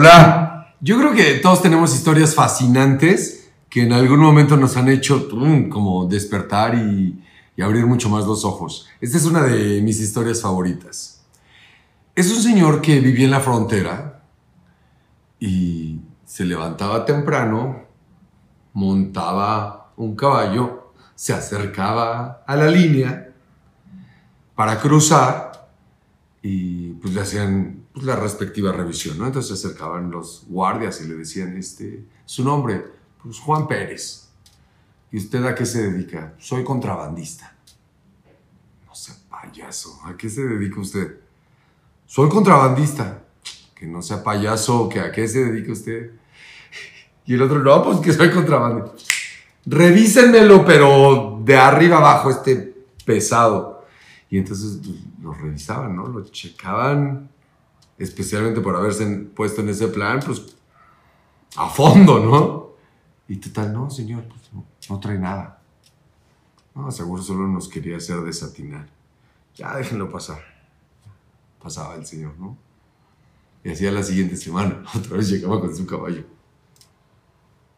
Hola, yo creo que todos tenemos historias fascinantes que en algún momento nos han hecho como despertar y, y abrir mucho más los ojos. Esta es una de mis historias favoritas. Es un señor que vivía en la frontera y se levantaba temprano, montaba un caballo, se acercaba a la línea para cruzar y pues le hacían pues, la respectiva revisión, ¿no? Entonces se acercaban los guardias y le decían, este, su nombre, pues Juan Pérez. ¿Y usted a qué se dedica? Soy contrabandista. No sea payaso, ¿a qué se dedica usted? Soy contrabandista. Que no sea payaso, que a qué se dedica usted. Y el otro, no, pues que soy contrabandista. Revísenmelo, pero de arriba abajo, este pesado. Y entonces pues, lo revisaban, ¿no? Lo checaban, especialmente por haberse puesto en ese plan, pues a fondo, ¿no? Y total, no, señor, pues no, no trae nada. No, seguro solo nos quería hacer desatinar. Ya déjenlo pasar. Pasaba el señor, ¿no? Y hacía la siguiente semana, otra vez llegaba con su caballo.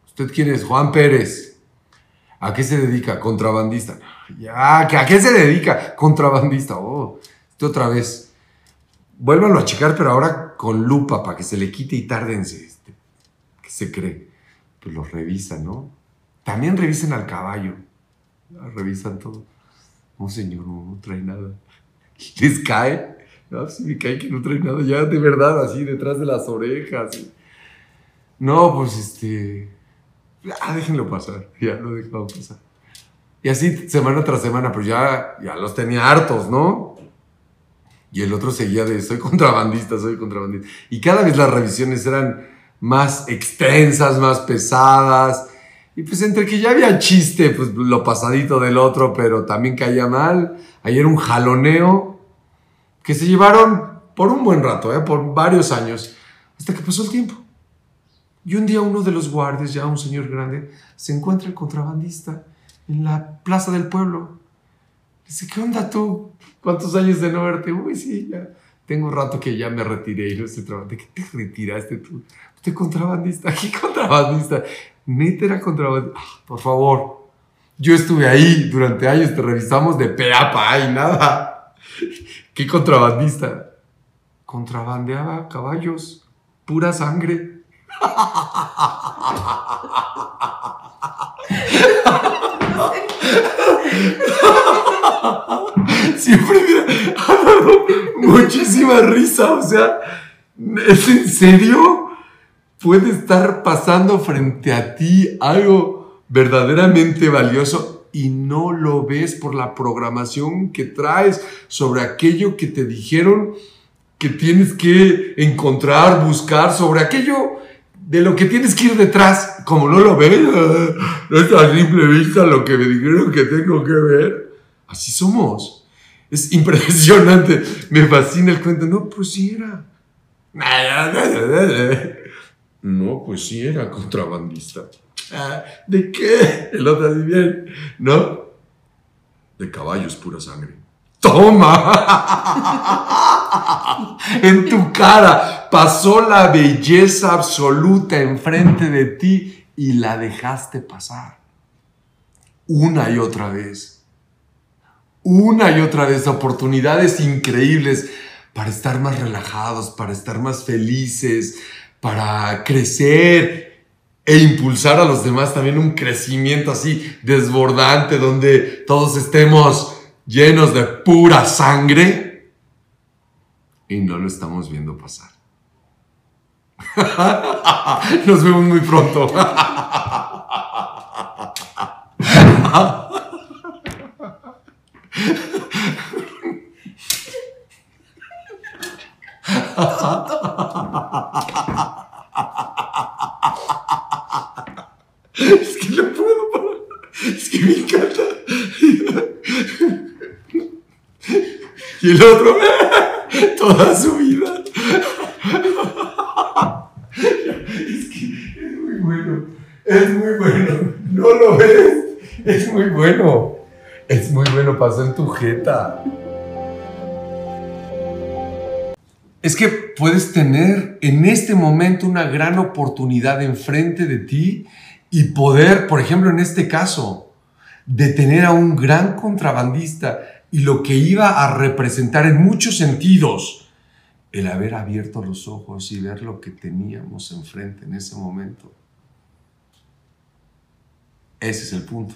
¿Usted quién es? Juan Pérez. ¿A qué se dedica? Contrabandista. Ya, ¿que ¿a qué se dedica? Contrabandista. Oh, esto otra vez. Vuélvanlo a checar, pero ahora con lupa para que se le quite y tárdense. Este, ¿Qué se cree? Pues lo revisan, ¿no? También revisen al caballo. Revisan todo. No, señor, no, trae nada. Les cae. No, si me cae que no trae nada. Ya de verdad, así detrás de las orejas. No, pues este. Ah, déjenlo pasar. Ya lo dejado pasar. Y así semana tras semana, pues ya, ya los tenía hartos, ¿no? Y el otro seguía de, soy contrabandista, soy contrabandista. Y cada vez las revisiones eran más extensas, más pesadas. Y pues entre que ya había chiste, pues lo pasadito del otro, pero también caía mal. Ahí era un jaloneo que se llevaron por un buen rato, ¿eh? por varios años, hasta que pasó el tiempo. Y un día uno de los guardias, ya un señor grande, se encuentra el contrabandista en la plaza del pueblo. Dice, ¿qué onda tú? ¿Cuántos años de no verte? Uy, sí, ya tengo un rato que ya me retiré y no estoy trabajando. ¿De qué te retiraste tú? ¿Usted contrabandista? ¿Qué contrabandista? Neta era contrabandista. Ah, por favor, yo estuve ahí durante años, te revisamos de pe a pa y nada. ¿Qué contrabandista? Contrabandeaba caballos, pura sangre. Siempre ha dado muchísima risa, o sea, ¿es en serio? Puede estar pasando frente a ti algo verdaderamente valioso y no lo ves por la programación que traes sobre aquello que te dijeron que tienes que encontrar, buscar, sobre aquello de lo que tienes que ir detrás, como no lo ves, no es a simple vista lo que me dijeron que tengo que ver. Así somos. Es impresionante. Me fascina el cuento. No, pues sí era. No, pues sí era contrabandista. ¿De qué? El otro así. ¿No? De caballos pura sangre. ¡Toma! en tu cara pasó la belleza absoluta enfrente de ti y la dejaste pasar. Una y otra vez. Una y otra vez oportunidades increíbles para estar más relajados, para estar más felices, para crecer e impulsar a los demás también un crecimiento así desbordante donde todos estemos llenos de pura sangre y no lo estamos viendo pasar. Nos vemos muy pronto. Es que no puedo parar. Es que me encanta. Y el otro, toda su vida. Es que es muy bueno. Es muy bueno. No lo ves. Es muy bueno. Es muy bueno. Pasó en tu jeta. es que puedes tener en este momento una gran oportunidad enfrente de ti y poder, por ejemplo, en este caso, detener a un gran contrabandista y lo que iba a representar en muchos sentidos el haber abierto los ojos y ver lo que teníamos enfrente en ese momento. Ese es el punto.